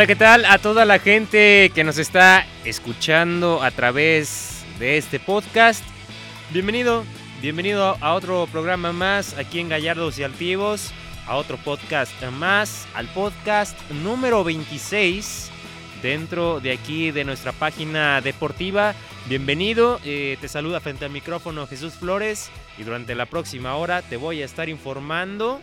Hola, ¿qué tal a toda la gente que nos está escuchando a través de este podcast? Bienvenido, bienvenido a otro programa más aquí en Gallardos y Altivos, a otro podcast más, al podcast número 26 dentro de aquí de nuestra página deportiva. Bienvenido, eh, te saluda frente al micrófono Jesús Flores y durante la próxima hora te voy a estar informando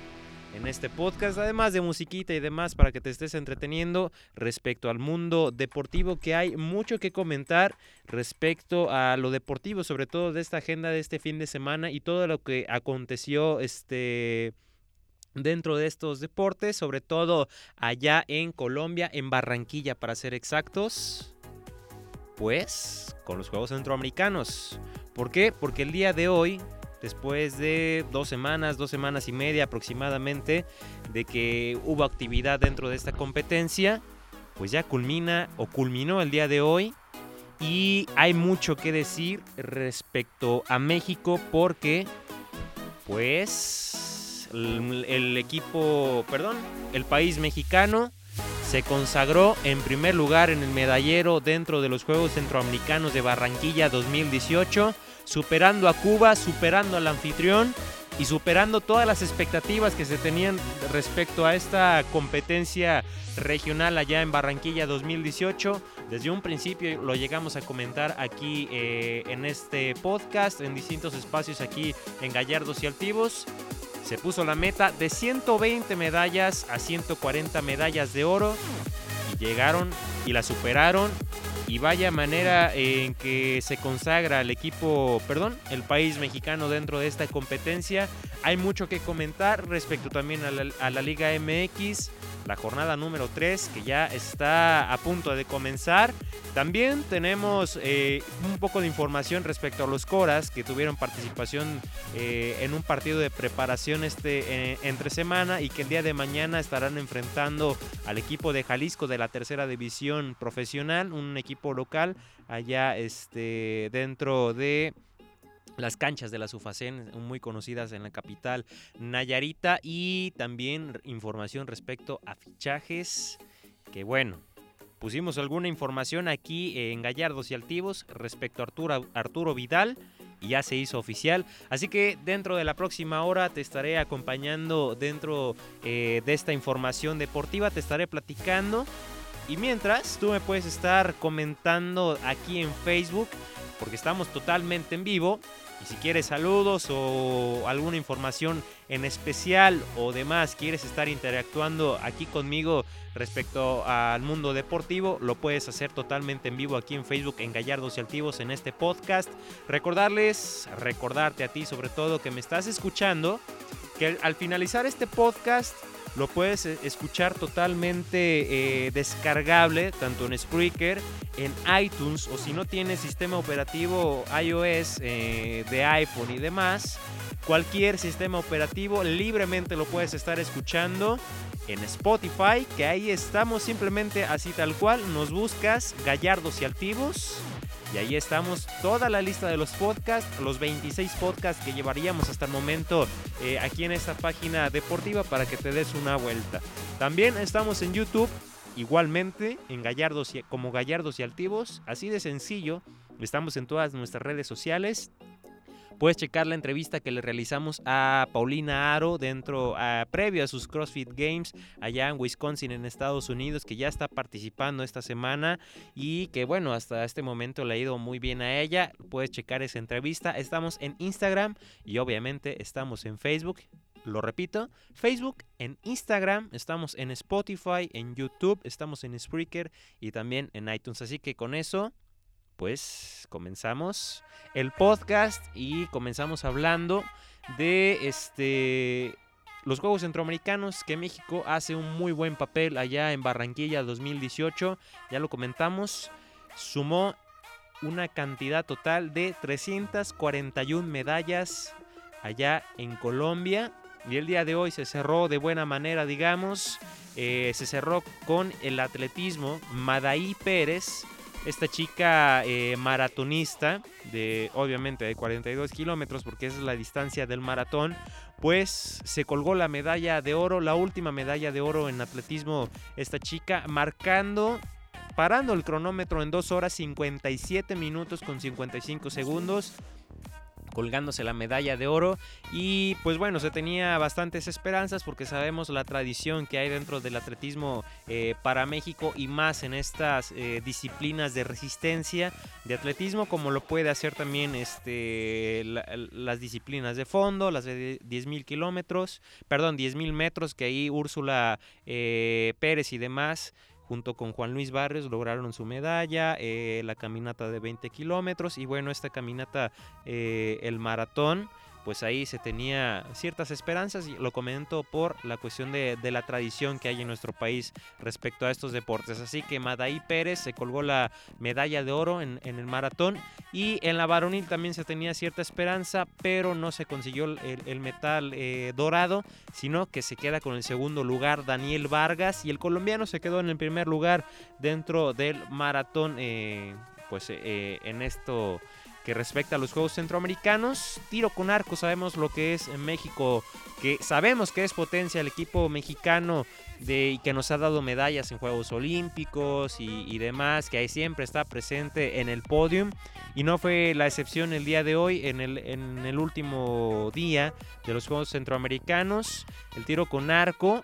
en este podcast, además de musiquita y demás para que te estés entreteniendo respecto al mundo deportivo, que hay mucho que comentar respecto a lo deportivo, sobre todo de esta agenda de este fin de semana y todo lo que aconteció este dentro de estos deportes, sobre todo allá en Colombia, en Barranquilla para ser exactos. Pues con los Juegos Centroamericanos. ¿Por qué? Porque el día de hoy después de dos semanas, dos semanas y media aproximadamente, de que hubo actividad dentro de esta competencia, pues ya culmina o culminó el día de hoy. Y hay mucho que decir respecto a México porque, pues, el, el equipo, perdón, el país mexicano se consagró en primer lugar en el medallero dentro de los Juegos Centroamericanos de Barranquilla 2018 superando a Cuba, superando al anfitrión y superando todas las expectativas que se tenían respecto a esta competencia regional allá en Barranquilla 2018. Desde un principio lo llegamos a comentar aquí eh, en este podcast, en distintos espacios aquí en Gallardos y Altivos. Se puso la meta de 120 medallas a 140 medallas de oro y llegaron y la superaron y vaya manera en que se consagra el equipo, perdón, el país mexicano dentro de esta competencia. Hay mucho que comentar respecto también a la, a la Liga MX la jornada número 3 que ya está a punto de comenzar. También tenemos eh, un poco de información respecto a los Coras que tuvieron participación eh, en un partido de preparación este eh, entre semana y que el día de mañana estarán enfrentando al equipo de Jalisco de la tercera división profesional, un equipo local allá este, dentro de las canchas de la Sufacén, muy conocidas en la capital Nayarita, y también información respecto a fichajes, que bueno, pusimos alguna información aquí en Gallardos y Altivos respecto a Arturo, Arturo Vidal, y ya se hizo oficial. Así que dentro de la próxima hora te estaré acompañando dentro eh, de esta información deportiva, te estaré platicando. Y mientras, tú me puedes estar comentando aquí en Facebook, porque estamos totalmente en vivo. Y si quieres saludos o alguna información en especial o demás, quieres estar interactuando aquí conmigo respecto al mundo deportivo, lo puedes hacer totalmente en vivo aquí en Facebook en Gallardos y Altivos en este podcast. Recordarles, recordarte a ti sobre todo que me estás escuchando, que al finalizar este podcast lo puedes eh, escuchar totalmente eh, descargable, tanto en Spreaker, en iTunes, o si no tienes sistema operativo iOS eh, de iPhone y demás, cualquier sistema operativo libremente lo puedes estar escuchando en Spotify, que ahí estamos simplemente así tal cual, nos buscas gallardos y altivos y ahí estamos, toda la lista de los podcasts, los 26 podcasts que llevaríamos hasta el momento eh, aquí en esta página deportiva para que te des una vuelta. También estamos en YouTube, igualmente en Gallardos y, como Gallardos y Altivos, así de sencillo. Estamos en todas nuestras redes sociales. Puedes checar la entrevista que le realizamos a Paulina Aro dentro, previo a sus CrossFit Games allá en Wisconsin, en Estados Unidos, que ya está participando esta semana y que bueno, hasta este momento le ha ido muy bien a ella. Puedes checar esa entrevista. Estamos en Instagram y obviamente estamos en Facebook. Lo repito, Facebook, en Instagram, estamos en Spotify, en YouTube, estamos en Spreaker y también en iTunes. Así que con eso pues comenzamos el podcast y comenzamos hablando de este los Juegos Centroamericanos que México hace un muy buen papel allá en Barranquilla 2018, ya lo comentamos, sumó una cantidad total de 341 medallas allá en Colombia. Y el día de hoy se cerró de buena manera, digamos, eh, se cerró con el atletismo Madaí Pérez esta chica eh, maratonista de obviamente de 42 kilómetros porque esa es la distancia del maratón pues se colgó la medalla de oro, la última medalla de oro en atletismo esta chica, marcando parando el cronómetro en 2 horas 57 minutos con 55 segundos colgándose la medalla de oro. Y pues bueno se tenía bastantes esperanzas porque sabemos la tradición que hay dentro del atletismo eh, para México y más en estas eh, disciplinas de resistencia de atletismo como lo puede hacer también este las disciplinas de fondo las de 10.000 kilómetros perdón 10.000 metros que ahí Úrsula eh, Pérez y demás junto con Juan Luis Barrios lograron su medalla, eh, la caminata de 20 kilómetros y bueno, esta caminata, eh, el maratón, pues ahí se tenía ciertas esperanzas y lo comento por la cuestión de, la tradición que hay en nuestro país respecto a estos deportes. Así que Madaí Pérez se colgó la medalla de oro en, el maratón y en la varonil también se tenía cierta esperanza, pero no se consiguió el, metal eh, dorado, sino que se queda con el segundo lugar Daniel Vargas y el colombiano se quedó en el primer lugar dentro del maratón. Eh, pues eh, en esto que respecta a los Juegos Centroamericanos. Tiro con arco, sabemos lo que es en México, que sabemos que es potencia el equipo mexicano de, y que nos ha dado medallas en Juegos Olímpicos y, demás, que ahí siempre está presente en el podium. Y no fue la excepción el día de hoy, en el, en el último día de los Juegos Centroamericanos. El tiro con arco.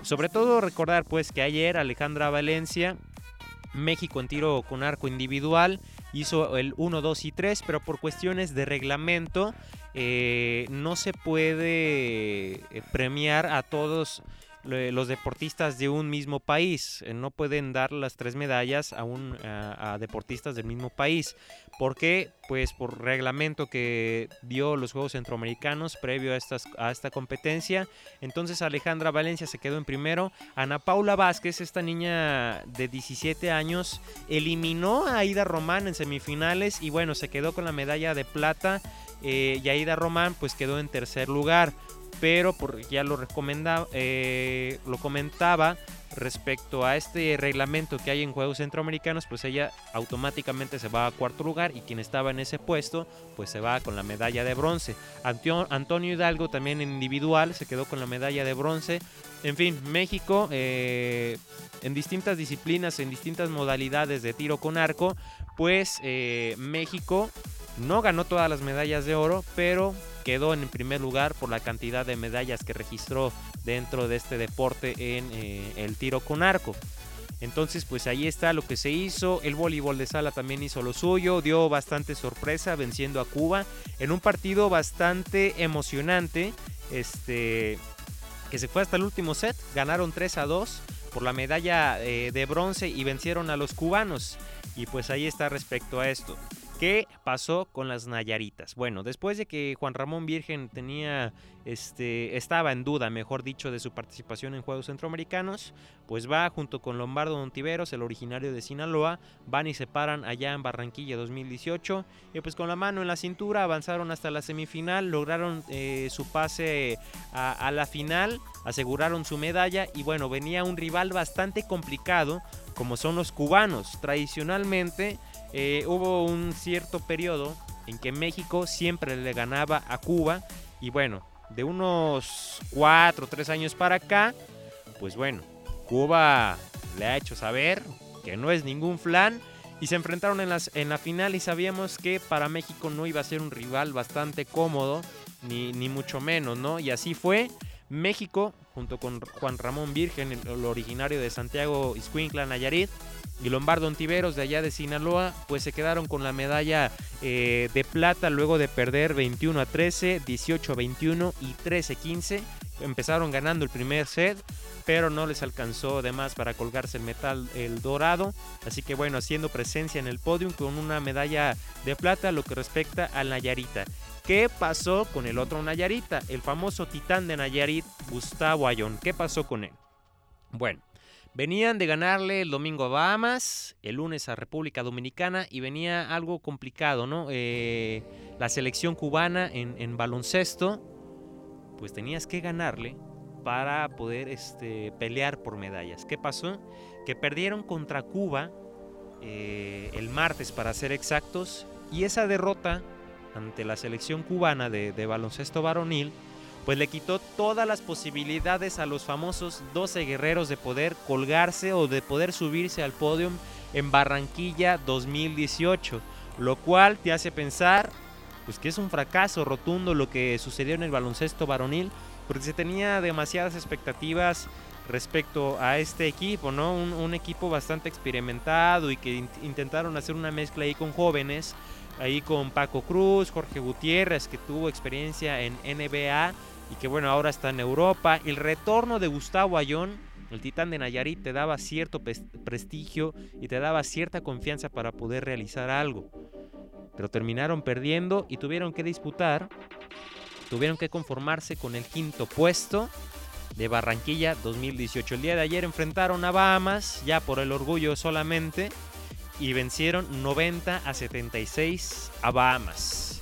Sobre todo recordar pues que ayer Alejandra Valencia, México en tiro con arco individual, hizo el 1, 2 y 3, pero por cuestiones de reglamento eh, no se puede eh, premiar a todos los deportistas de un mismo país. Eh, no pueden dar las tres medallas a, un, a, deportistas del mismo país. ¿Por qué? Pues por reglamento que dio los Juegos Centroamericanos previo a, estas, a esta competencia. Entonces Alejandra Valencia se quedó en primero. Ana Paula Vázquez, esta niña de 17 años, eliminó a Aida Román en semifinales y bueno, se quedó con la medalla de plata. Eh, y Aida Román pues quedó en tercer lugar pero por, ya lo, recomendaba, eh, lo comentaba respecto a este reglamento que hay en Juegos Centroamericanos, pues ella automáticamente se va a cuarto lugar y quien estaba en ese puesto, pues se va con la medalla de bronce. Antonio Hidalgo también en individual se quedó con la medalla de bronce. En fin, México eh, en distintas disciplinas, en distintas modalidades de tiro con arco, pues eh, México no ganó todas las medallas de oro, pero quedó en primer lugar por la cantidad de medallas que registró dentro de este deporte en eh, el tiro con arco. Entonces, pues ahí está lo que se hizo. El voleibol de sala también hizo lo suyo. Dio bastante sorpresa venciendo a Cuba en un partido bastante emocionante. Este, que se fue hasta el último set. Ganaron 3 a 2 por la medalla eh, de bronce y vencieron a los cubanos. Y pues ahí está respecto a esto. ¿Qué pasó con las Nayaritas? Bueno, después de que Juan Ramón Virgen tenía, este, estaba en duda, mejor dicho, de su participación en Juegos Centroamericanos, pues va junto con Lombardo Dontiveros, el originario de Sinaloa, van y se paran allá en Barranquilla 2018 y pues con la mano en la cintura avanzaron hasta la semifinal, lograron eh, su pase a la final, aseguraron su medalla y bueno, venía un rival bastante complicado como son los cubanos. Tradicionalmente eh, hubo un cierto periodo en que México siempre le ganaba a Cuba y bueno, de unos 4 o 3 años para acá, pues bueno, Cuba le ha hecho saber que no es ningún flan y se enfrentaron en, las, en la final y sabíamos que para México no iba a ser un rival bastante cómodo, ni, ni mucho menos, ¿no? Y así fue. México, junto con Juan Ramón Virgen, el, originario de Santiago Iscuincla, Nayarit, y Lombardo Ontiveros de allá de Sinaloa, pues se quedaron con la medalla eh, de plata luego de perder 21 a 13, 18 a 21 y 13 a 15. Empezaron ganando el primer set, pero no les alcanzó de más para colgarse el metal el dorado. Así que bueno, haciendo presencia en el podium con una medalla de plata lo que respecta al Nayarita. ¿Qué pasó con el otro Nayarita? El famoso titán de Nayarit, Gustavo Ayón. ¿Qué pasó con él? Bueno, venían de ganarle el domingo a Bahamas, el lunes a República Dominicana y venía algo complicado, ¿no? Eh, la selección cubana en, baloncesto, pues tenías que ganarle para poder este, pelear por medallas. ¿Qué pasó? Que perdieron contra Cuba eh, el martes, para ser exactos, y esa derrota ante la selección cubana de, baloncesto varonil, pues le quitó todas las posibilidades a los famosos 12 guerreros de poder colgarse o de poder subirse al podio en Barranquilla 2018, lo cual te hace pensar pues que es un fracaso rotundo lo que sucedió en el baloncesto varonil, porque se tenía demasiadas expectativas respecto a este equipo, ¿no? Un, equipo bastante experimentado y que intentaron hacer una mezcla ahí con jóvenes, ahí con Paco Cruz, Jorge Gutiérrez, que tuvo experiencia en NBA y que bueno, ahora está en Europa. El retorno de Gustavo Ayón, el titán de Nayarit, te daba cierto prestigio y te daba cierta confianza para poder realizar algo. Pero terminaron perdiendo y tuvieron que disputar, tuvieron que conformarse con el quinto puesto de Barranquilla 2018. El día de ayer enfrentaron a Bahamas, ya por el orgullo solamente, y vencieron 90 a 76 a Bahamas.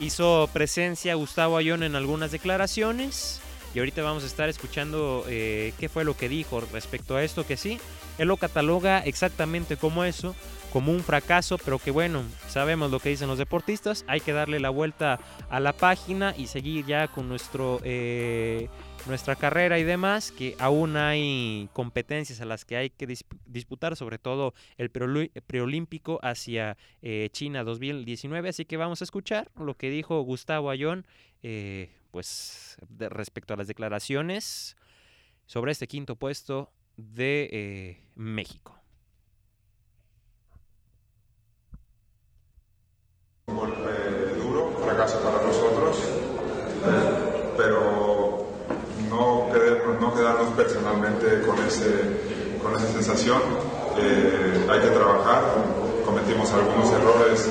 Hizo presencia Gustavo Ayón en algunas declaraciones. Y ahorita vamos a estar escuchando eh, qué fue lo que dijo respecto a esto, que sí, él lo cataloga exactamente como eso, como un fracaso, pero que bueno, sabemos lo que dicen los deportistas, hay que darle la vuelta a la página y seguir ya con nuestro... Eh, nuestra carrera y demás, que aún hay competencias a las que hay que disputar, sobre todo el preolímpico hacia eh, China 2019. Así que vamos a escuchar lo que dijo Gustavo Ayón, eh, pues respecto a las declaraciones sobre este quinto puesto de eh, México. Golpe duro, fracaso para nosotros, pero no quedarnos personalmente con, ese, con esa sensación. Eh, hay que trabajar, cometimos algunos errores,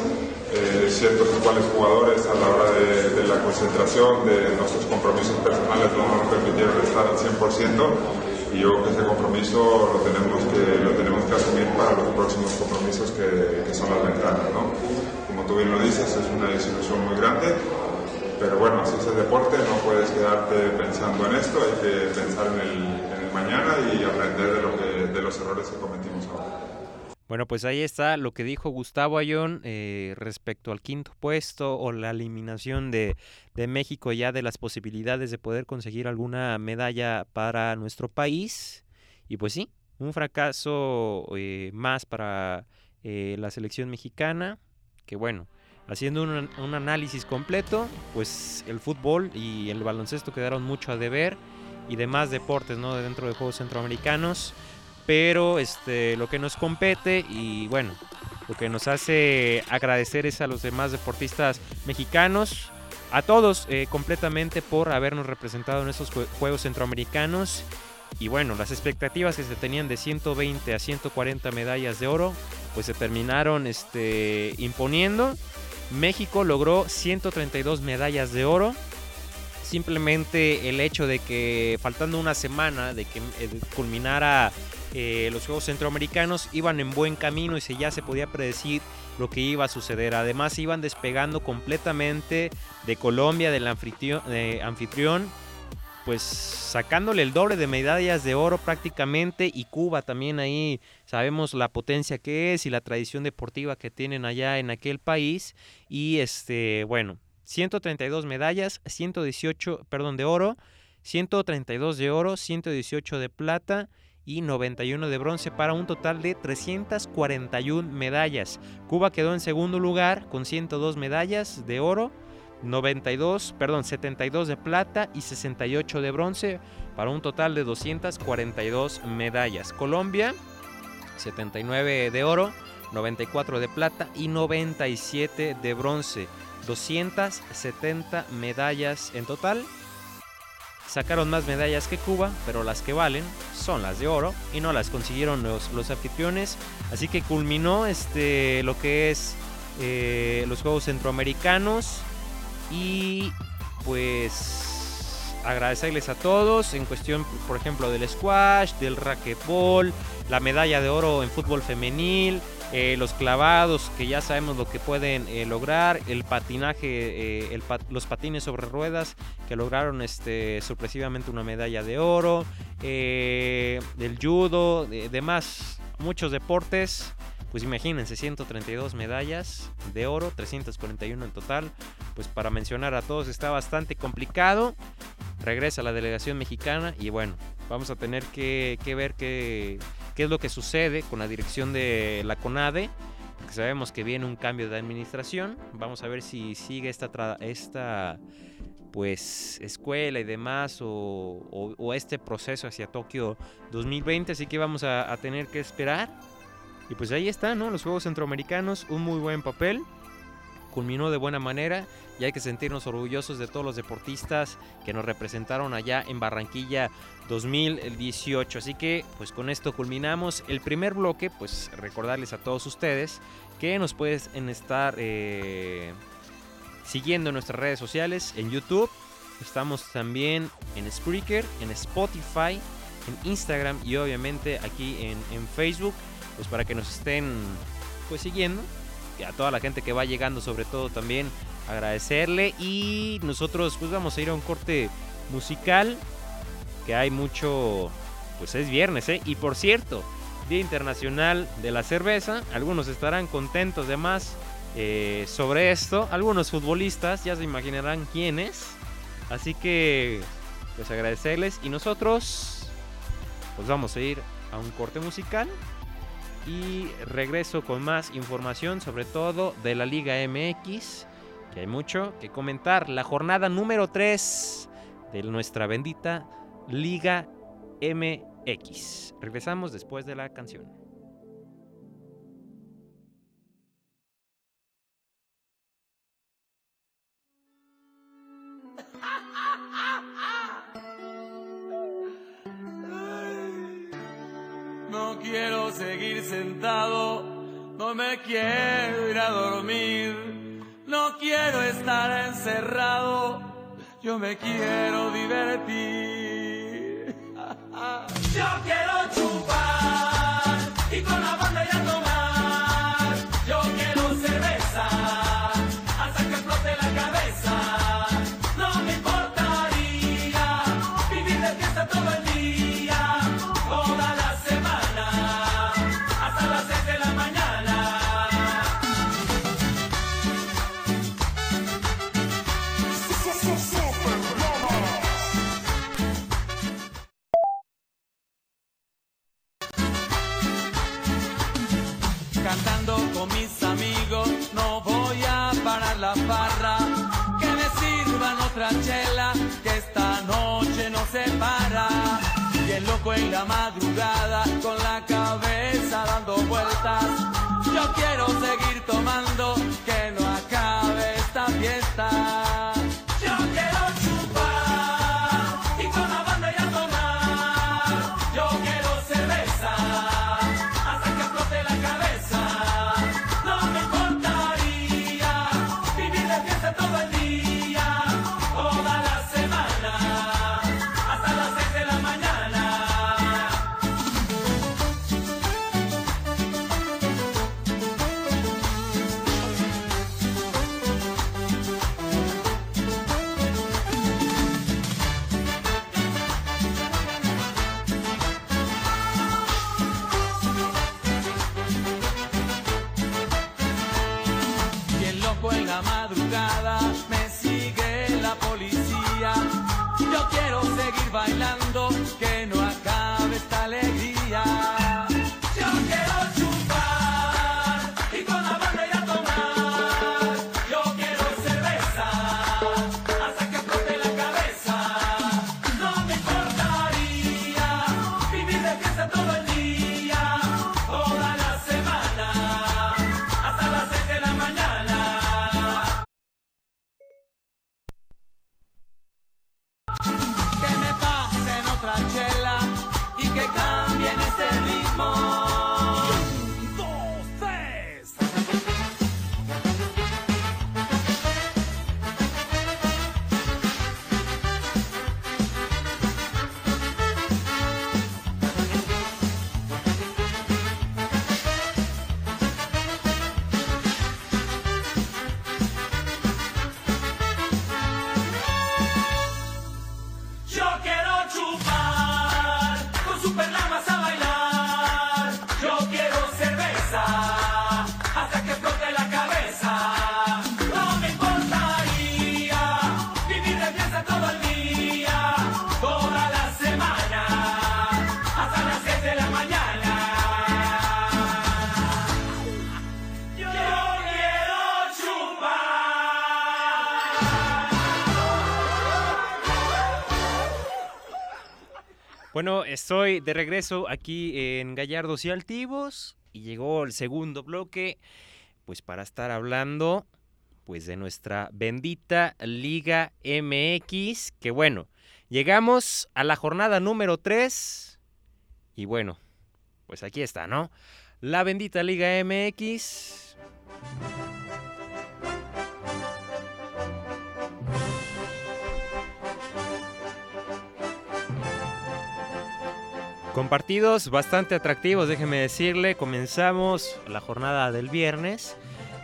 eh, ciertos cuales jugadores a la hora de, la concentración, de nuestros compromisos personales no nos permitieron estar al 100% y yo creo que ese compromiso lo tenemos que, lo tenemos que asumir para los próximos compromisos que, son las ventanas. ¿no? Como tú bien lo dices, es una desilusión muy grande pero bueno, así es el deporte, no puedes quedarte pensando en esto, hay que pensar en el, mañana y aprender de, lo que, de los errores que cometimos ahora. Bueno, pues ahí está lo que dijo Gustavo Ayón eh, respecto al quinto puesto o la eliminación de, de, México ya de las posibilidades de poder conseguir alguna medalla para nuestro país. Y pues sí, un fracaso eh, más para eh, la selección mexicana, que bueno, haciendo un, análisis completo, pues el fútbol y el baloncesto quedaron mucho a deber y demás deportes, ¿no? Dentro de Juegos Centroamericanos. Pero este, lo que nos compete y bueno, lo que nos hace agradecer es a los demás deportistas mexicanos, a todos eh, completamente por habernos representado en estos Juegos Centroamericanos. Y bueno, las expectativas que se tenían de 120 a 140 medallas de oro, pues se terminaron este, imponiendo. México logró 132 medallas de oro. Simplemente el hecho de que faltando una semana de que eh, culminara eh, los Juegos Centroamericanos iban en buen camino y se, ya se podía predecir lo que iba a suceder. Además iban despegando completamente de Colombia, del anfitrión pues sacándole el doble de medallas de oro prácticamente y Cuba también ahí sabemos la potencia que es y la tradición deportiva que tienen allá en aquel país y este bueno 132 medallas 118 perdón de oro 132 de oro 118 de plata y 91 de bronce para un total de 341 medallas. Cuba quedó en segundo lugar con 102 medallas de oro 92, perdón, 72 de plata y 68 de bronce para un total de 242 medallas. Colombia 79 de oro, 94 de plata y 97 de bronce. 270 medallas en total. Sacaron más medallas que Cuba, pero las que valen son las de oro y no las consiguieron los, los anfitriones. Así que culminó este, lo que es eh, los Juegos Centroamericanos y pues agradecerles a todos en cuestión, por ejemplo, del squash, del racquetball, la medalla de oro en fútbol femenil, eh, los clavados que ya sabemos lo que pueden eh, lograr, el patinaje, eh, los patines sobre ruedas que lograron este, sorpresivamente una medalla de oro, el judo, demás, muchos deportes pues imagínense, 132 medallas de oro, 341 en total. Pues para mencionar a todos está bastante complicado. regresa la delegación mexicana y bueno, vamos a tener que, ver qué, qué es lo que sucede con la dirección de la CONADE sabemos que viene un cambio de administración. Vamos a ver si sigue esta, esta pues escuela y demás o, este proceso hacia Tokio 2020. Así que vamos a, tener que esperar. Y pues ahí están, ¿no? Los Juegos Centroamericanos, un muy buen papel. Culminó de buena manera y hay que sentirnos orgullosos de todos los deportistas que nos representaron allá en Barranquilla 2018. Así que pues con esto culminamos el primer bloque, pues recordarles a todos ustedes que nos pueden estar eh, siguiendo en nuestras redes sociales, en YouTube, estamos también en Spreaker, en Spotify, en Instagram y obviamente aquí en, en Facebook, pues para que nos estén pues siguiendo. Y a toda la gente que va llegando sobre todo también agradecerle y nosotros pues vamos a ir a un corte musical que hay mucho pues es viernes, ¿eh? Y por cierto, Día Internacional de la Cerveza. Algunos estarán contentos de más eh, sobre esto. Algunos futbolistas ya se imaginarán quiénes. Así que, pues agradecerles. Y nosotros, pues vamos a ir a un corte musical. Y regreso con más información, sobre todo de la Liga MX. Que hay mucho que comentar. La jornada número 3 de nuestra bendita Liga MX. Regresamos después de la canción. No quiero seguir sentado, no me quiero ir a dormir, no quiero estar encerrado, yo me quiero divertir. Yo quiero chupar bailando. Bueno, estoy de regreso aquí en Gallardos y Altivos y llegó el segundo bloque, pues para estar hablando pues de nuestra bendita Liga MX, que bueno, llegamos a la jornada número 3 y bueno, pues aquí está, ¿no? La bendita Liga MX. Con partidos bastante atractivos, déjeme decirle, comenzamos la jornada del viernes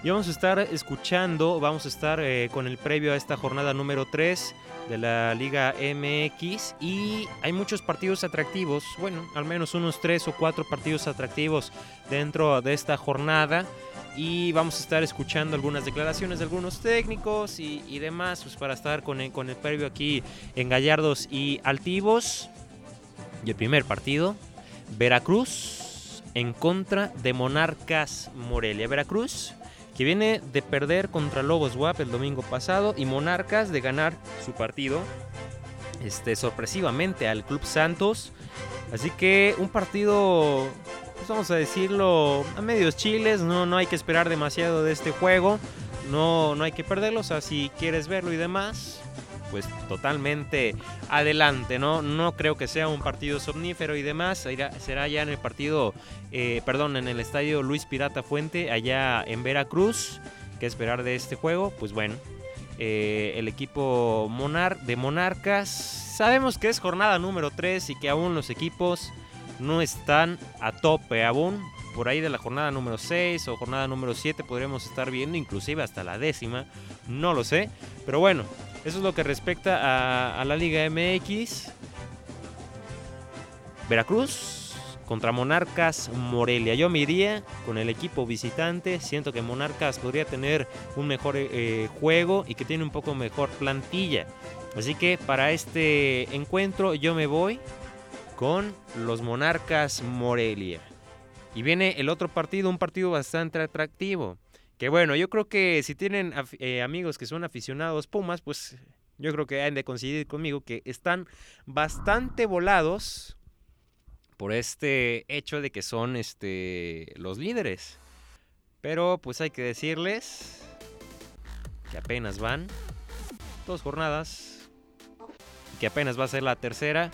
y vamos a estar escuchando, vamos a estar eh, con el previo a esta jornada número 3 de la Liga MX y hay muchos partidos atractivos, bueno, al menos unos 3 o 4 partidos atractivos dentro de esta jornada y vamos a estar escuchando algunas declaraciones de algunos técnicos y, demás pues para estar con el, con el previo aquí en Gallardos y Altivos. Y el primer partido, Veracruz en contra de Monarcas Morelia. Veracruz que viene de perder contra Lobos WAP el domingo pasado y Monarcas de ganar su partido este, sorpresivamente al Club Santos. Así que un partido, pues vamos a decirlo, a medios chiles, no, no hay que esperar demasiado de este juego, no, no hay que perderlo, o sea, si quieres verlo y demás, pues totalmente adelante, ¿no? No creo que sea un partido somnífero y demás, será ya en el partido, eh, perdón, en el estadio Luis Pirata Fuente, allá en Veracruz. ¿Qué esperar de este juego? Pues bueno, eh, el equipo de Monarcas, sabemos que es jornada número 3 y que aún los equipos no están a tope aún. Por ahí de la jornada número 6 o jornada número 7 podríamos estar viendo inclusive hasta la décima, no lo sé. Pero bueno, eso es lo que respecta a, la Liga MX. Veracruz contra Monarcas Morelia. Yo me iría con el equipo visitante. Siento que Monarcas podría tener un mejor eh, juego y que tiene un poco mejor plantilla. Así que para este encuentro yo me voy con los Monarcas Morelia. Y viene el otro partido, un partido bastante atractivo. Que bueno, yo creo que si tienen eh, amigos que son aficionados Pumas, pues yo creo que han de coincidir conmigo que están bastante volados por este hecho de que son este los líderes. Pero pues hay que decirles que apenas van dos jornadas, que apenas va a ser la tercera,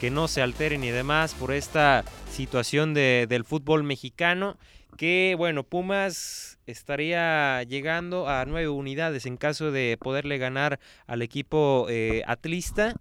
que no se alteren y demás por esta situación del fútbol mexicano que bueno, Pumas estaría llegando a nueve unidades en caso de poderle ganar al equipo eh, atlista.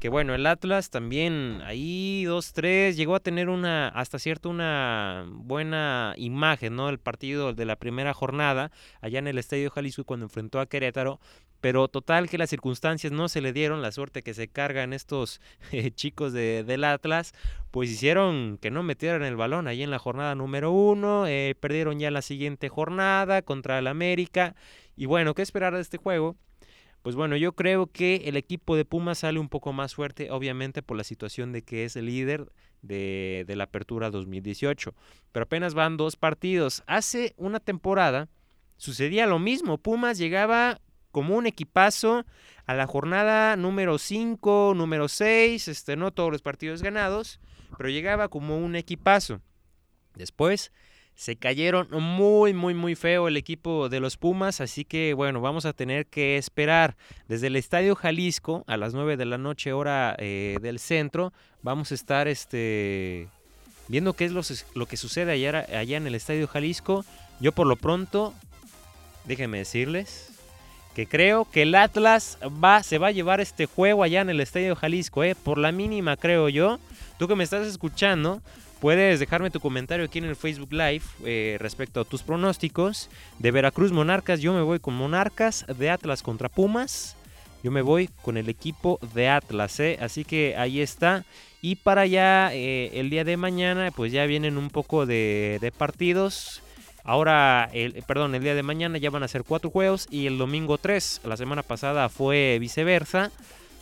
Que bueno, el Atlas también ahí 2-3 llegó a tener una, hasta cierto, una buena imagen, ¿no? El partido de la primera jornada allá en el Estadio Jalisco cuando enfrentó a Querétaro, pero total que las circunstancias no se le dieron, la suerte que se cargan estos eh, chicos de, del Atlas, pues hicieron que no metieran el balón ahí en la jornada número uno, eh, perdieron ya la siguiente jornada contra el América, y bueno, ¿qué esperar de este juego? Pues bueno, yo creo que el equipo de Pumas sale un poco más fuerte, obviamente por la situación de que es el líder de, la apertura 2018, pero apenas van dos partidos. Hace una temporada sucedía lo mismo, Pumas llegaba como un equipazo a la jornada número 5, número 6, este, no todos los partidos ganados, pero llegaba como un equipazo. Después se cayeron muy, muy, muy feo el equipo de los Pumas, así que bueno, vamos a tener que esperar desde el Estadio Jalisco a las 9 de la noche hora eh, del centro. Vamos a estar este, viendo qué es lo, que sucede allá, allá en el Estadio Jalisco. Yo por lo pronto, déjenme decirles, que creo que el Atlas va, se va a llevar este juego allá en el Estadio Jalisco, ¿eh? por la mínima creo yo. Tú que me estás escuchando, puedes dejarme tu comentario aquí en el Facebook Live eh, respecto a tus pronósticos. De Veracruz Monarcas, yo me voy con Monarcas, de Atlas contra Pumas. Yo me voy con el equipo de Atlas, ¿eh? así que ahí está. Y para allá, eh, el día de mañana, pues ya vienen un poco de, de partidos. Ahora, el, perdón, el día de mañana ya van a ser cuatro juegos y el domingo tres. La semana pasada fue viceversa.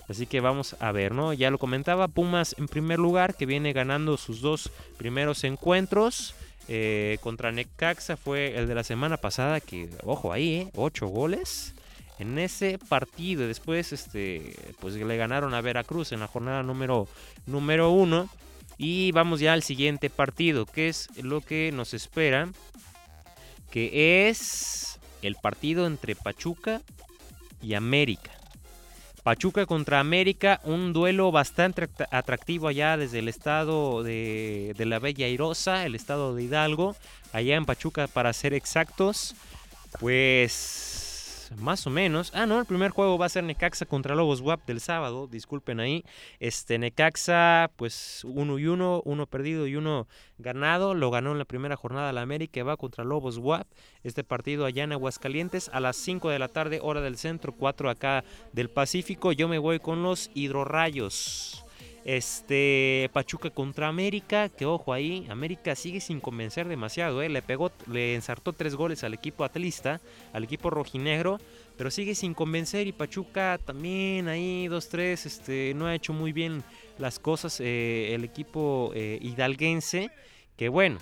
Así que vamos a ver, ¿no? Ya lo comentaba, Pumas en primer lugar, que viene ganando sus dos primeros encuentros. Eh, contra Necaxa fue el de la semana pasada, que, ojo ahí, ¿eh? Ocho goles. en ese partido. Después, este, pues le ganaron a Veracruz en la jornada número, número uno. Y vamos ya al siguiente partido, que es lo que nos espera, que es el partido entre Pachuca y América. Pachuca contra América, un duelo bastante atractivo allá desde el estado de, la Bella Airosa, el estado de Hidalgo, allá en Pachuca para ser exactos. Pues más o menos. Ah, no, el primer juego va a ser Necaxa contra Lobos WAP del sábado, disculpen ahí. Este Necaxa, pues uno y uno, uno perdido y uno ganado. Lo ganó en la primera jornada la América, va contra Lobos WAP. Este partido allá en Aguascalientes a las 5 de la tarde, hora del centro, 4 acá del Pacífico. Yo me voy con los hidrorrayos. Este Pachuca contra América, que ojo ahí, América sigue sin convencer demasiado, ¿eh? le pegó, le ensartó tres goles al equipo atlista, al equipo rojinegro, pero sigue sin convencer y Pachuca también ahí 2-3, este, no ha hecho muy bien las cosas eh, el equipo eh, hidalguense, que bueno,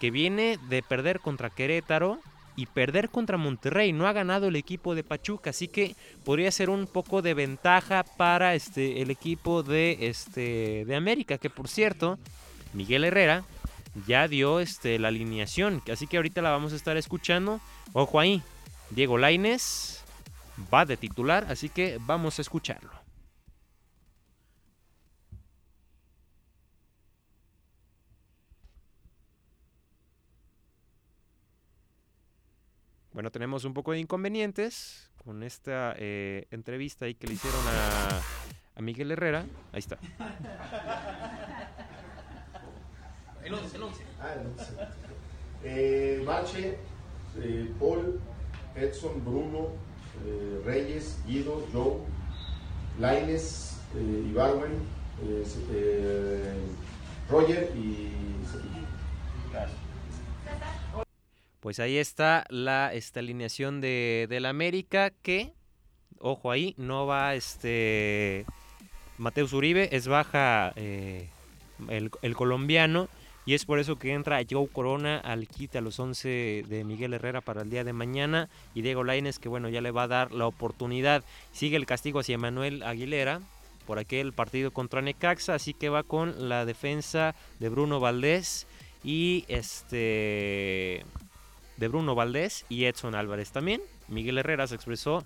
que viene de perder contra Querétaro, y perder contra Monterrey. No ha ganado el equipo de Pachuca, así que podría ser un poco de ventaja para este, el equipo de, este, de América, que por cierto, Miguel Herrera ya dio este, la alineación, así que ahorita la vamos a estar escuchando. Ojo ahí, Diego Laines va de titular, así que vamos a escucharlo. Bueno, tenemos un poco de inconvenientes con esta eh, entrevista ahí que le hicieron a, Miguel Herrera. Ahí está. El 11, el 11. Ah, el 11. Eh, Bache, eh, Paul, Edson, Bruno, eh, Reyes, Guido, Joe, Laines, eh, Ibarwen, eh, Roger y Cepillo. Pues ahí está la esta alineación de, del América que, ojo ahí, no va este Mateus Uribe, es baja eh, el, colombiano y es por eso que entra Joe Corona al quite a los 11 de Miguel Herrera para el día de mañana y Diego Laines que bueno ya le va a dar la oportunidad. Sigue el castigo hacia Manuel Aguilera por aquel partido contra Necaxa, así que va con la defensa de Bruno Valdés y este de Bruno Valdés y Edson Álvarez también. Miguel Herrera se expresó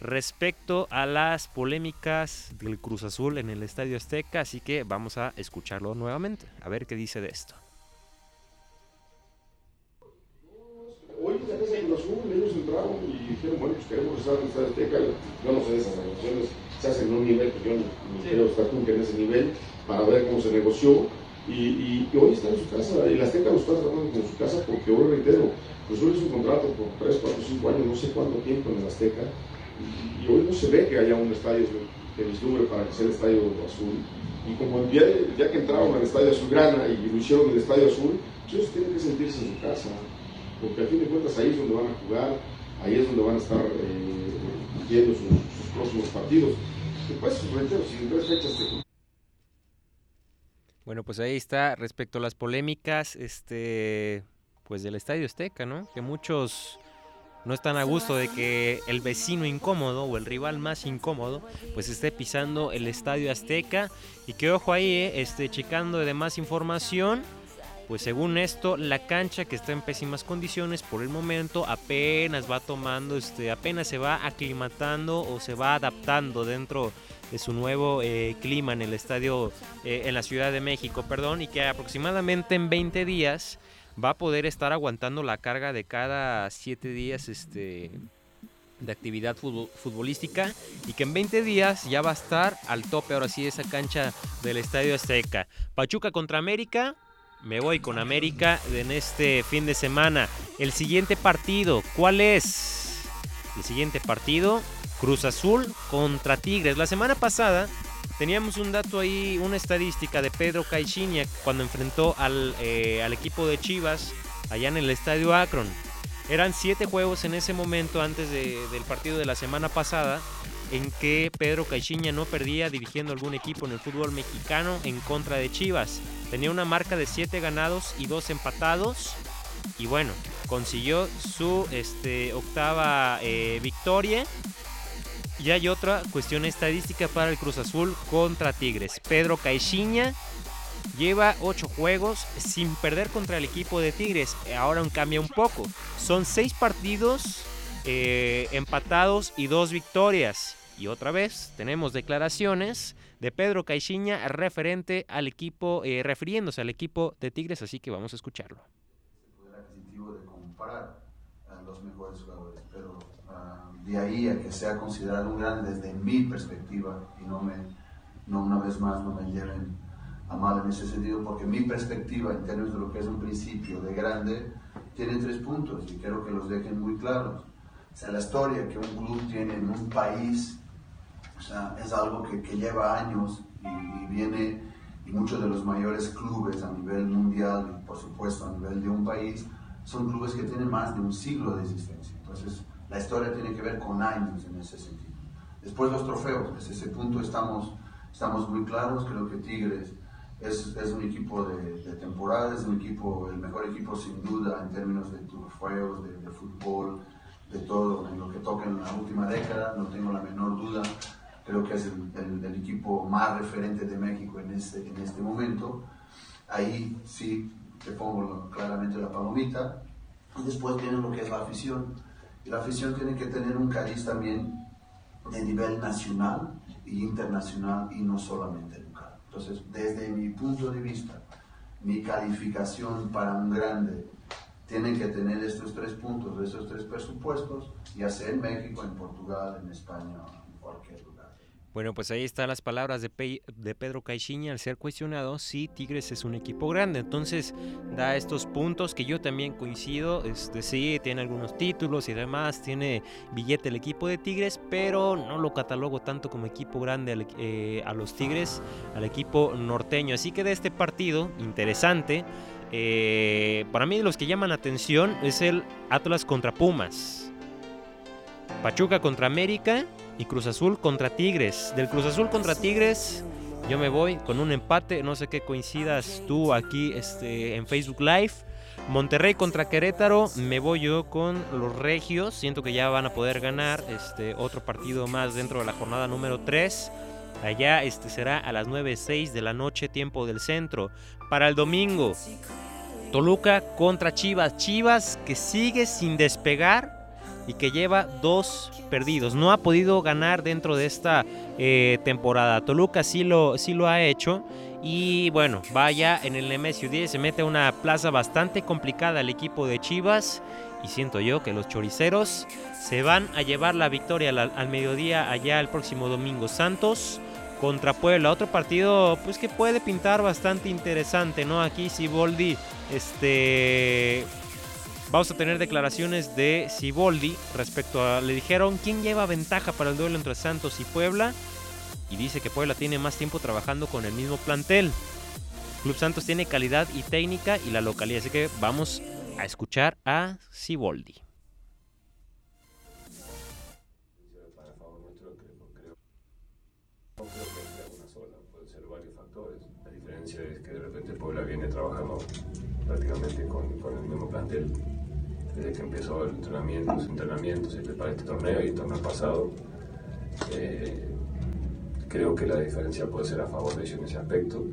respecto a las polémicas del Cruz Azul en el Estadio Azteca, así que vamos a escucharlo nuevamente, a ver qué dice de esto. Hoy la casa Cruz Azul, ellos entraron y dijeron, bueno, pues queremos estar en el Estadio Azteca, yo no sé de esas negociaciones, se hacen en un nivel que yo ni, quiero estar nunca en ese nivel, para ver cómo se negoció, y, hoy está en su casa, y la Azteca lo está tratando como su casa, porque hoy reitero, pues hoy es un contrato por 3, 4, 5 años, no sé cuánto tiempo en el Azteca, y, hoy no se ve que haya un estadio que vislumbre para que sea el estadio azul. Y como ya, ya que entraron al estadio azulgrana y lo hicieron en el estadio azul, pues ellos tienen que sentirse en su casa, porque a fin de cuentas ahí es donde van a jugar, ahí es donde van a estar eh, viendo sus, próximos partidos. Después, pues, reitero, si en tres fechas bueno, pues ahí está respecto a las polémicas, este, pues del Estadio Azteca, ¿no? Que muchos no están a gusto de que el vecino incómodo o el rival más incómodo pues esté pisando el Estadio Azteca y que ojo ahí, eh, este, checando de más información, pues según esto la cancha que está en pésimas condiciones por el momento apenas va tomando, este, apenas se va aclimatando o se va adaptando dentro de su nuevo eh, clima en el estadio, eh, en la Ciudad de México, perdón, y que aproximadamente en 20 días va a poder estar aguantando la carga de cada 7 días este, de actividad futbolística y que en 20 días ya va a estar al tope ahora sí esa cancha del Estadio Azteca. Pachuca contra América, me voy con América en este fin de semana. El siguiente partido, ¿cuál es? El siguiente partido Cruz Azul contra Tigres. La semana pasada teníamos un dato ahí, una estadística de Pedro Caixinha cuando enfrentó al, eh, al equipo de Chivas allá en el estadio Akron. Eran siete juegos en ese momento antes del partido de la semana pasada en que Pedro Caixinha no perdía dirigiendo algún equipo en el fútbol mexicano en contra de Chivas. Tenía una marca de siete ganados y dos empatados. Y bueno, consiguió su este, octava eh, victoria Y hay otra cuestión estadística para el Cruz Azul contra Tigres. Pedro Caixinha lleva 8 juegos sin perder contra el equipo de Tigres. Ahora cambia un poco. Son 6 partidos eh, empatados y 2 victorias. Y otra vez tenemos declaraciones de Pedro Caixinha referente al equipo, eh, refiriéndose al equipo de Tigres, así que vamos a escucharlo. El poder adquisitivo de comparar a los mejores de ahí a que sea considerado un grande desde mi perspectiva, y no me, no una vez más no me lleven a mal en ese sentido, porque mi perspectiva en términos de lo que es un principio de grande tiene tres puntos y quiero que los dejen muy claros. O sea, la historia que un club tiene en un país o sea, es algo que, que lleva años y, viene, y muchos de los mayores clubes a nivel mundial y por supuesto a nivel de un país, son clubes que tienen más de un siglo de existencia. Entonces, la historia tiene que ver con años en ese sentido. Después los trofeos, desde ese punto estamos, estamos muy claros, creo que Tigres es, es un equipo de, de, temporada, es un equipo, el mejor equipo sin duda en términos de trofeos, de, de fútbol, de todo, en lo que toca en la última década, no tengo la menor duda creo que es el, el, el, equipo más referente de México en este, en este momento. Ahí sí te pongo claramente la palomita. Y después viene lo que es la afición. La afición tiene que tener un cariz también de nivel nacional e internacional y no solamente local. Entonces, desde mi punto de vista, mi calificación para un grande tiene que tener estos tres puntos, estos tres presupuestos, ya sea en México, en Portugal, en España. Bueno, pues ahí están las palabras de, de, Pedro Caixinha al ser cuestionado si Tigres es un equipo grande. Entonces da estos puntos que yo también coincido. Este, sí, tiene algunos títulos y demás, tiene billete el equipo de Tigres, pero no lo catalogo tanto como equipo grande al, eh, a los Tigres, al equipo norteño. Así que de este partido, interesante, eh, para mí los que llaman atención es el Atlas contra Pumas. Pachuca contra América y Cruz Azul contra Tigres. Del Cruz Azul contra Tigres, yo me voy con un empate. No sé qué coincidas tú aquí este, en Facebook Live. Monterrey contra Querétaro, me voy yo con los Regios. Siento que ya van a poder ganar este, otro partido más dentro de la jornada número 3. Allá este será a las 9.06 de la noche, tiempo del centro. Para el domingo, Toluca contra Chivas. Chivas que sigue sin despegar y que lleva dos perdidos. No ha podido ganar dentro de esta eh, temporada. Toluca sí lo, sí lo ha hecho. Y bueno, vaya en el Nemesio 10, se mete a una plaza bastante complicada el equipo de Chivas. Y siento yo que los choriceros se van a llevar la victoria al, al mediodía allá el próximo domingo. Santos contra Puebla. Otro partido pues que puede pintar bastante interesante, ¿no? Aquí Siboldi este Vamos a tener declaraciones de Siboldi respecto a. Le dijeron quién lleva ventaja para el duelo entre Santos y Puebla. Y dice que Puebla tiene más tiempo trabajando con el mismo plantel. Club Santos tiene calidad y técnica y la localidad. Así que vamos a escuchar a Siboldi. Puebla viene trabajando prácticamente con el mismo plantel desde que empezó el entrenamiento, los entrenamientos y para este torneo y el torneo pasado. Eh, creo que la diferencia puede ser a favor de ellos en ese aspecto.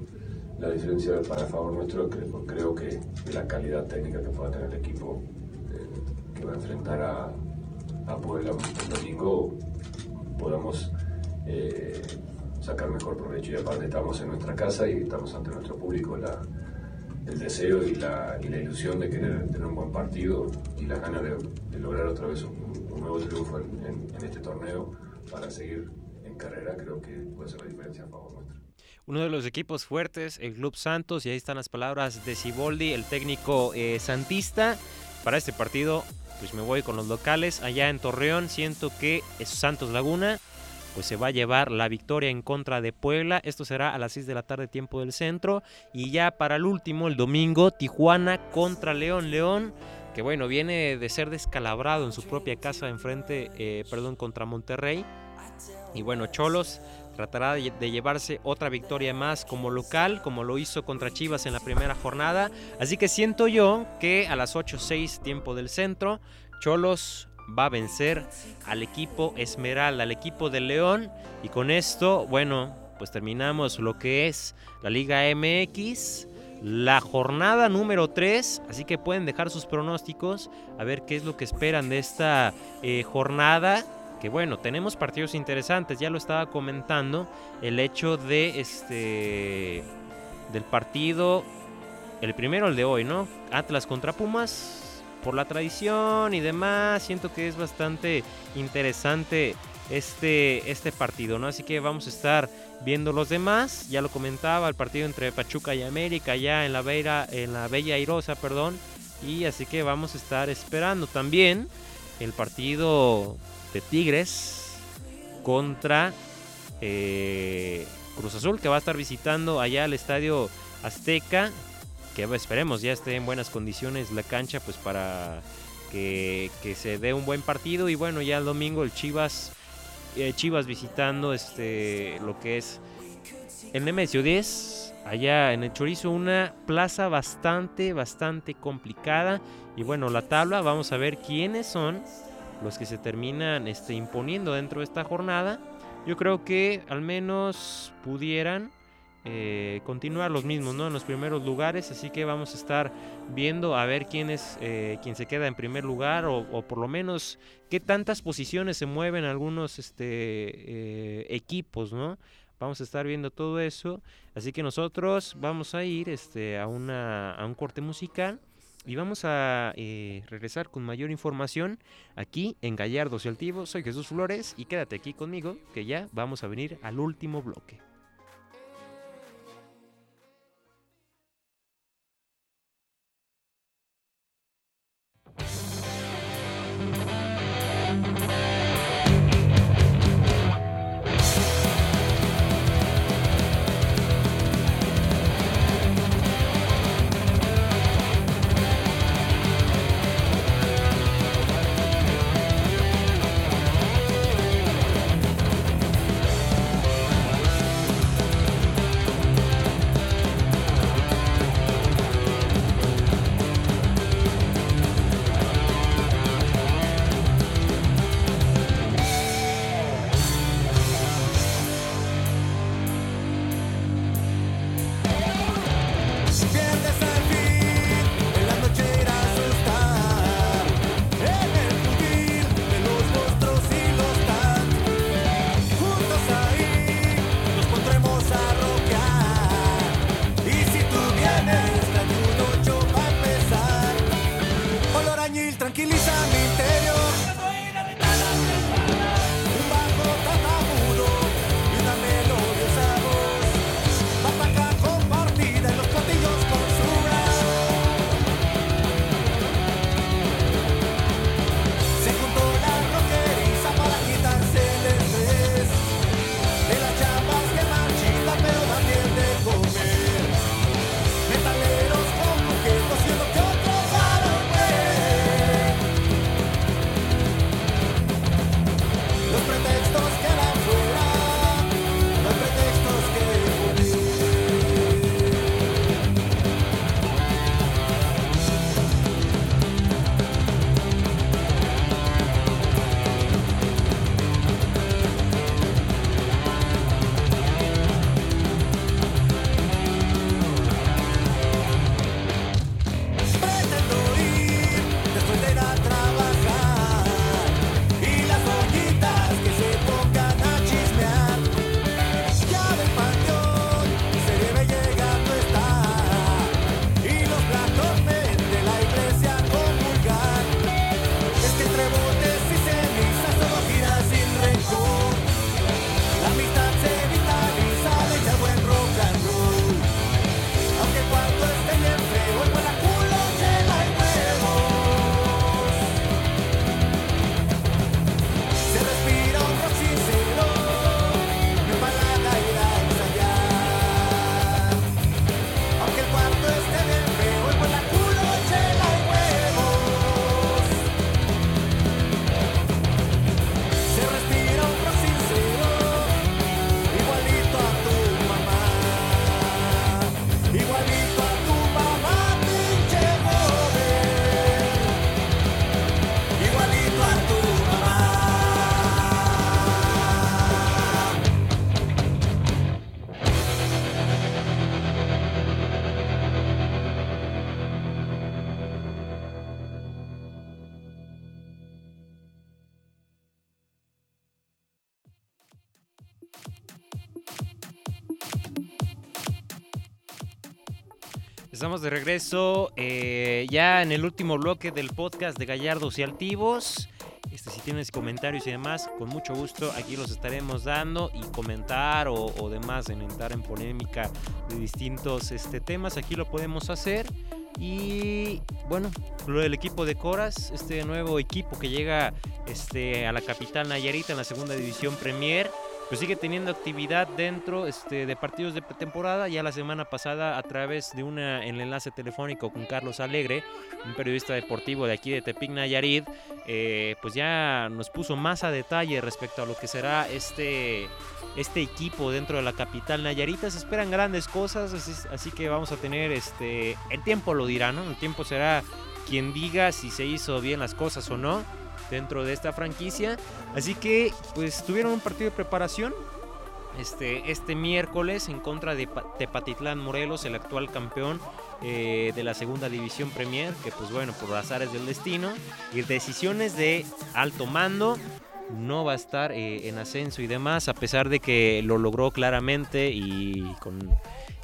La diferencia para favor nuestro creo, creo que la calidad técnica que pueda tener el equipo eh, que va a enfrentar a, a Puebla el domingo podamos eh, sacar mejor provecho y aparte estamos en nuestra casa y estamos ante nuestro público. El deseo y la, ilusión de querer tener un buen partido y las ganas de, lograr otra vez un, nuevo triunfo en, este torneo para seguir en carrera, creo que puede ser la diferencia a favor. Uno de los equipos fuertes, el Club Santos, y ahí están las palabras de Siboldi, el técnico eh, santista. Para este partido, pues me voy con los locales. Allá en Torreón, siento que es Santos Laguna pues se va a llevar la victoria en contra de Puebla. Esto será a las 6 de la tarde tiempo del centro. Y ya para el último, el domingo, Tijuana contra León. León, que bueno, viene de ser descalabrado en su propia casa enfrente, eh, perdón, contra Monterrey. Y bueno, Cholos tratará de llevarse otra victoria más como local, como lo hizo contra Chivas en la primera jornada. Así que siento yo que a las 8-6 tiempo del centro, Cholos va a vencer al equipo Esmeralda, al equipo de León. Y con esto, bueno, pues terminamos lo que es la Liga MX. La jornada número 3, así que pueden dejar sus pronósticos, a ver qué es lo que esperan de esta eh, jornada que bueno, tenemos partidos interesantes, ya lo estaba comentando, el hecho de este del partido el primero el de hoy, ¿no? Atlas contra Pumas por la tradición y demás, siento que es bastante interesante este, este partido, ¿no? Así que vamos a estar viendo los demás. Ya lo comentaba, el partido entre Pachuca y América, ya en la, Beira, en la Bella Airosa, perdón. Y así que vamos a estar esperando también el partido de Tigres contra eh, Cruz Azul, que va a estar visitando allá el estadio Azteca. Que esperemos ya esté en buenas condiciones la cancha, pues para que, que se dé un buen partido. Y bueno, ya el domingo el Chivas eh, Chivas visitando este lo que es el Nemesio 10, allá en el Chorizo, una plaza bastante, bastante complicada. Y bueno, la tabla, vamos a ver quiénes son los que se terminan este, imponiendo dentro de esta jornada. Yo creo que al menos pudieran eh, continuar los mismos, ¿no? En los primeros lugares, así que vamos a estar viendo a ver quién es eh, se queda en primer lugar o, por lo menos qué tantas posiciones se mueven algunos este, eh, equipos, ¿no? Vamos a estar viendo todo eso, así que nosotros vamos a ir este, a, una, a un corte musical y vamos a regresar con mayor información aquí en Gallardo y Altivo. Soy Jesús Flores y quédate aquí conmigo que ya vamos a venir al último bloque. Estamos de regreso eh, ya en el último bloque del podcast de Gallardos y Altivos. Este, si tienes comentarios y demás, con mucho gusto aquí los estaremos dando y comentar o, demás, en entrar en polémica de distintos este, temas, aquí lo podemos hacer. Y bueno, del equipo de Coras, este nuevo equipo que llega este, a la capital Nayarita en la segunda división Premier pues sigue teniendo actividad dentro este, de partidos de pretemporada. Ya la semana pasada, a través de una, el enlace telefónico con Carlos Alegre, un periodista deportivo de aquí de Tepic Nayarit, eh, pues ya nos puso más a detalle respecto a lo que será este, este equipo dentro de la capital Nayarita. Se esperan grandes cosas, así, así que vamos a tener, este, el tiempo lo dirá, ¿no? El tiempo será quien diga si se hizo bien las cosas o no dentro de esta franquicia. Así que pues tuvieron un partido de preparación este, este miércoles en contra de Tepatitlán Morelos, el actual campeón eh, de la segunda división Premier, que pues bueno, por azares del destino y decisiones de alto mando, no va a estar eh, en ascenso y demás, a pesar de que lo logró claramente y con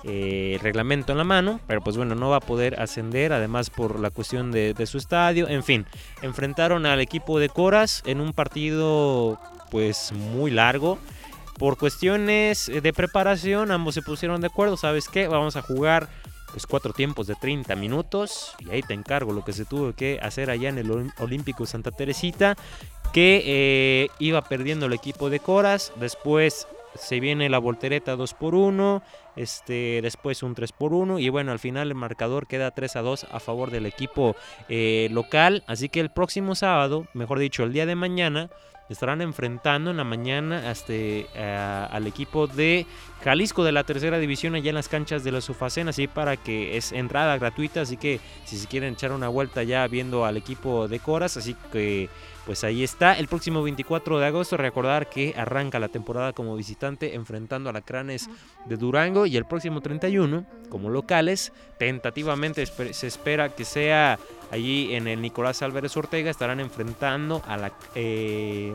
eh, reglamento en la mano, pero pues bueno, no va a poder ascender, además por la cuestión de, su estadio, en fin, enfrentaron al equipo de Coras en un partido pues muy largo. Por cuestiones de preparación, ambos se pusieron de acuerdo, ¿sabes qué? Vamos a jugar pues cuatro tiempos de 30 minutos y ahí te encargo lo que se tuvo que hacer allá en el Olímpico Santa Teresita que eh, iba perdiendo el equipo de Coras después se viene la voltereta 2 por 1 este, después un 3 por 1 y bueno, al final el marcador queda 3 a 2 a favor del equipo eh, local, así que el próximo sábado, mejor dicho, el día de mañana, estarán enfrentando en la mañana este, al equipo de Jalisco de la tercera división allá en las canchas de la Sufacen, así para que es entrada gratuita, así que si se quieren echar una vuelta ya viendo al equipo de Coras, así que pues ahí está. El próximo 24 de agosto, recordar que arranca la temporada como visitante enfrentando a la Cranes de Durango y el próximo 31 como locales. Tentativamente se espera que sea allí en el Nicolás Álvarez Ortega. Estarán enfrentando a la... Eh,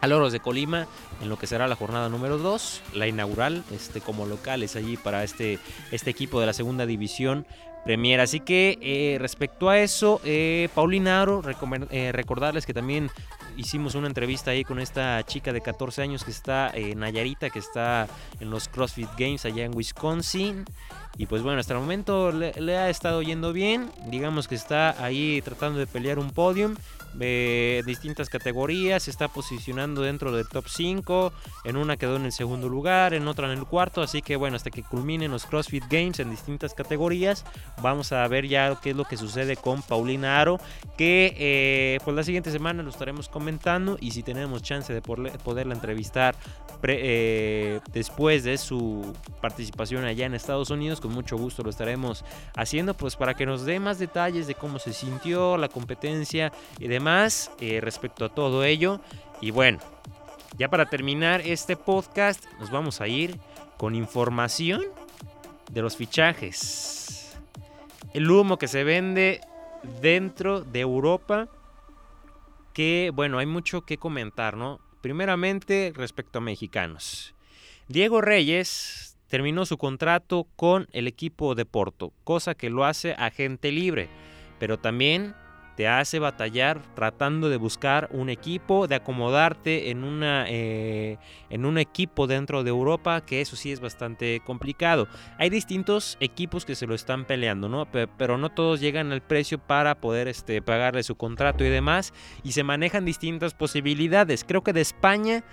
a Loros de Colima en lo que será la jornada número 2, la inaugural, este, como locales allí para este, este equipo de la segunda división Premier. Así que eh, respecto a eso, eh, Paulina eh, recordarles que también hicimos una entrevista ahí con esta chica de 14 años que está en Nayarita, que está en los CrossFit Games allá en Wisconsin. Y pues bueno, hasta el momento le, le ha estado yendo bien. Digamos que está ahí tratando de pelear un podium de distintas categorías, se está posicionando dentro del top 5, en una quedó en el segundo lugar, en otra en el cuarto, así que bueno, hasta que culminen los CrossFit Games en distintas categorías, vamos a ver ya qué es lo que sucede con Paulina Aro, que eh, pues la siguiente semana lo estaremos comentando y si tenemos chance de poderla entrevistar eh, después de su participación allá en Estados Unidos, con mucho gusto lo estaremos haciendo, pues para que nos dé más detalles de cómo se sintió la competencia y de más eh, respecto a todo ello. Y bueno, ya para terminar este podcast, nos vamos a ir con información de los fichajes. El humo que se vende dentro de Europa. Que bueno, hay mucho que comentar, ¿no? Primeramente respecto a mexicanos. Diego Reyes terminó su contrato con el equipo de Porto, cosa que lo hace agente libre, pero también te hace batallar tratando de buscar un equipo, de acomodarte en, una, eh, en un equipo dentro de Europa, que eso sí es bastante complicado. Hay distintos equipos que se lo están peleando, ¿no? Pero no todos llegan al precio para poder este, pagarle su contrato y demás, y se manejan distintas posibilidades. Creo que de España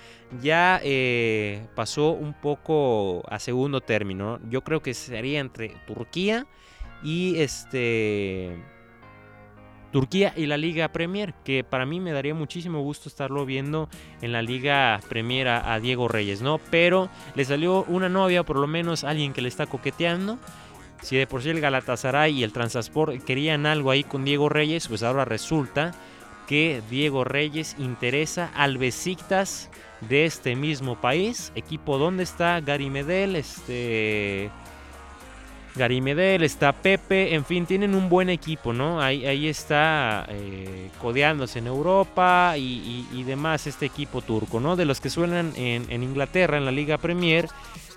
ya eh, pasó un poco a segundo término. Yo creo que sería entre Turquía y este Turquía y la Liga Premier, que para mí me daría muchísimo gusto estarlo viendo en la Liga Premier a, Diego Reyes, ¿no? Pero le salió una novia, por lo menos alguien que le está coqueteando. Si de por sí el Galatasaray y el Transasport querían algo ahí con Diego Reyes, pues ahora resulta que Diego Reyes interesa al Besiktas de este mismo país, equipo donde está Gary Medel, este Gary Medel, está Pepe, en fin, tienen un buen equipo, ¿no? Ahí, ahí está eh, codeándose en Europa y, demás este equipo turco, ¿no? De los que suenan en, Inglaterra, en la Liga Premier,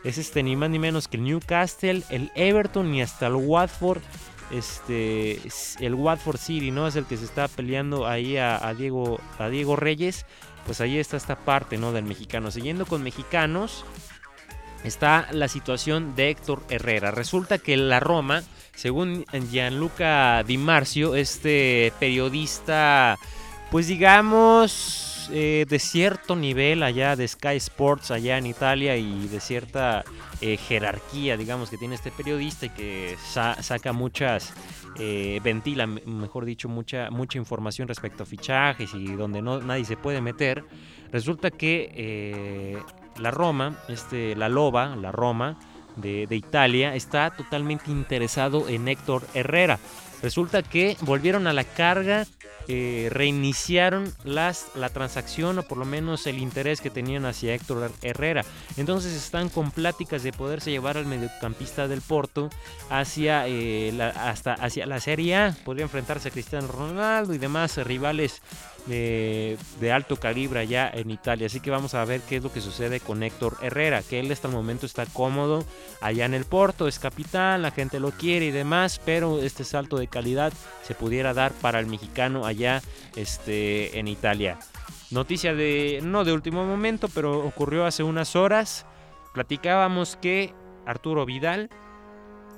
es este ni más ni menos que el Newcastle, el Everton y hasta el Watford. Este, el Watford City, ¿no? Es el que se está peleando ahí a, Diego, a Diego Reyes. Pues ahí está esta parte, ¿no? Del mexicano. Siguiendo con mexicanos, está la situación de Héctor Herrera. Resulta que la Roma, según Gianluca Di Marcio, este periodista, pues digamos, eh, de cierto nivel allá de Sky Sports allá en Italia y de cierta eh, jerarquía, digamos, que tiene este periodista y que saca muchas, eh, ventila, mejor dicho, mucha, mucha información respecto a fichajes y donde no, nadie se puede meter. Resulta que la Roma, este, la Loba, la Roma de, Italia, está totalmente interesado en Héctor Herrera. Resulta que volvieron a la carga eh, reiniciaron las, la transacción o por lo menos el interés que tenían hacia Héctor Herrera. Entonces están con pláticas de poderse llevar al mediocampista del Porto hacia, eh, la, hasta hacia la Serie A. Podría enfrentarse a Cristiano Ronaldo y demás rivales de, alto calibre allá en Italia. Así que vamos a ver qué es lo que sucede con Héctor Herrera, que él hasta el momento está cómodo allá en el Porto, es capitán, la gente lo quiere y demás, pero este salto de calidad se pudiera dar para el mexicano allá este, en Italia. Noticia de, no de último momento, pero ocurrió hace unas horas. Platicábamos que Arturo Vidal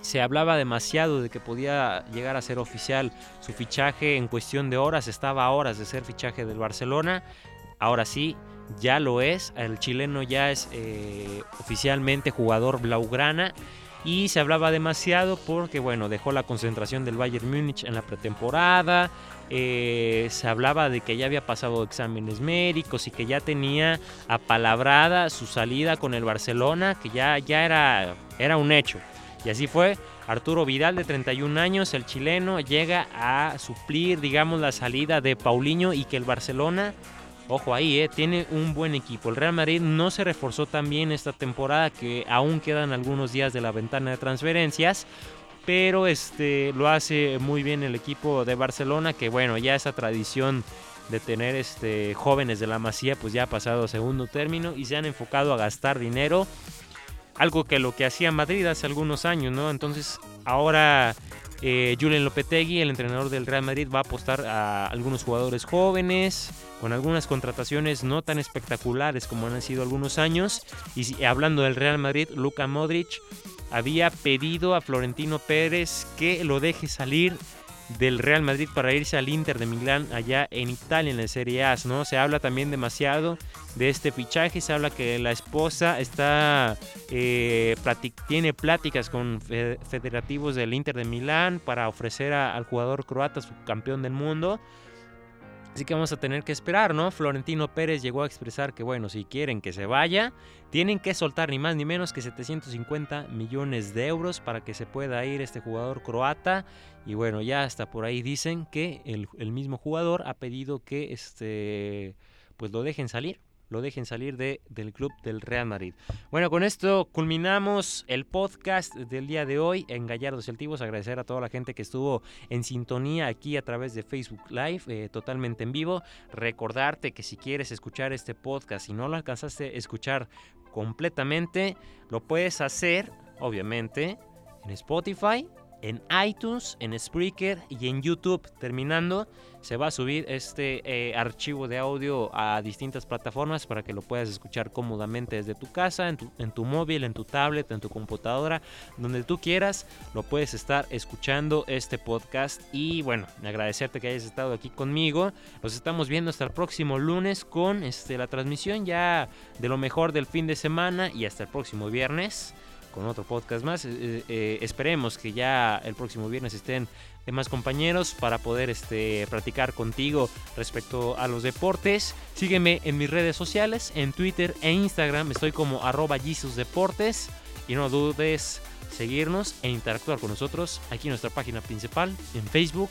se hablaba demasiado de que podía llegar a ser oficial su fichaje en cuestión de horas, estaba a horas de ser fichaje del Barcelona, ahora sí, ya lo es, el chileno ya es eh, oficialmente jugador blaugrana y se hablaba demasiado porque bueno, dejó la concentración del Bayern Múnich en la pretemporada, eh, se hablaba de que ya había pasado exámenes médicos y que ya tenía apalabrada su salida con el Barcelona, que ya, ya era, era un hecho. Y así fue. Arturo Vidal, de 31 años, el chileno, llega a suplir, digamos, la salida de Paulinho y que el Barcelona, ojo ahí, eh, tiene un buen equipo. El Real Madrid no se reforzó tan bien esta temporada, que aún quedan algunos días de la ventana de transferencias. Pero este, lo hace muy bien el equipo de Barcelona, que bueno, ya esa tradición de tener este, jóvenes de la Masía, pues ya ha pasado a segundo término y se han enfocado a gastar dinero algo que lo que hacía Madrid hace algunos años, ¿no? Entonces ahora eh, Julen Lopetegui, el entrenador del Real Madrid, va a apostar a algunos jugadores jóvenes, con algunas contrataciones no tan espectaculares como han sido algunos años. Y hablando del Real Madrid, Luka Modric había pedido a Florentino Pérez que lo deje salir del Real Madrid para irse al Inter de Milán allá en Italia en la Serie A, ¿no? Se habla también demasiado de este fichaje, se habla que la esposa está eh, tiene pláticas con federativos del Inter de Milán para ofrecer al jugador croata su campeón del mundo. Así que vamos a tener que esperar, ¿no? Florentino Pérez llegó a expresar que, bueno, si quieren que se vaya, tienen que soltar ni más ni menos que 750 millones de euros para que se pueda ir este jugador croata. Y bueno, ya hasta por ahí dicen que el, el mismo jugador ha pedido que este, pues lo dejen salir lo dejen salir de, del club del Real Madrid. Bueno, con esto culminamos el podcast del día de hoy en Gallardos Celtivos. Agradecer a toda la gente que estuvo en sintonía aquí a través de Facebook Live, eh, totalmente en vivo. Recordarte que si quieres escuchar este podcast y no lo alcanzaste a escuchar completamente, lo puedes hacer, obviamente, en Spotify en iTunes, en Spreaker y en YouTube. Terminando, se va a subir este eh, archivo de audio a distintas plataformas para que lo puedas escuchar cómodamente desde tu casa, en tu, móvil, en tu tablet, en tu computadora, donde tú quieras, lo puedes estar escuchando este podcast. Y bueno, agradecerte que hayas estado aquí conmigo. Nos estamos viendo hasta el próximo lunes con este, la transmisión ya de lo mejor del fin de semana y hasta el próximo viernes con otro podcast más. Eh, eh, esperemos que ya el próximo viernes estén demás compañeros para poder este, practicar contigo respecto a los deportes. Sígueme en mis redes sociales, en Twitter e Instagram. Estoy como arroba. Y no dudes seguirnos e interactuar con nosotros aquí en nuestra página principal, en Facebook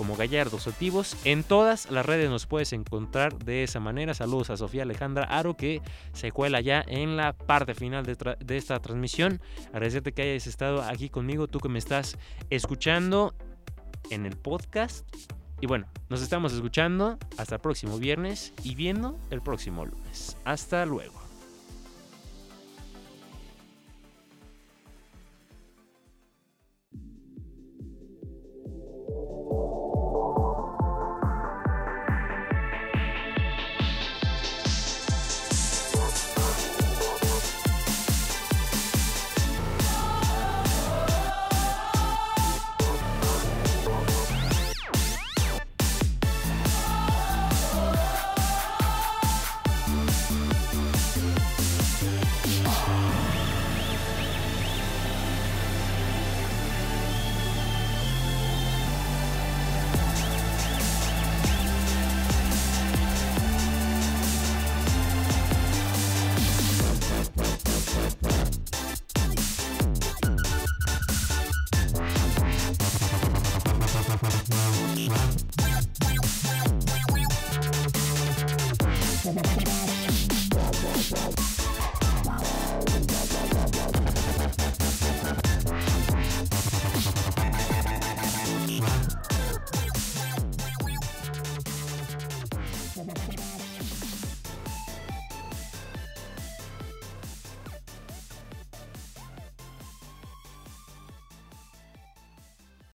como Gallardos Activos. En todas las redes nos puedes encontrar de esa manera. Saludos a Sofía Alejandra Aro que se cuela ya en la parte final de, esta transmisión. Agradecerte que hayas estado aquí conmigo, tú que me estás escuchando en el podcast. Y bueno, nos estamos escuchando hasta el próximo viernes y viendo el próximo lunes. Hasta luego.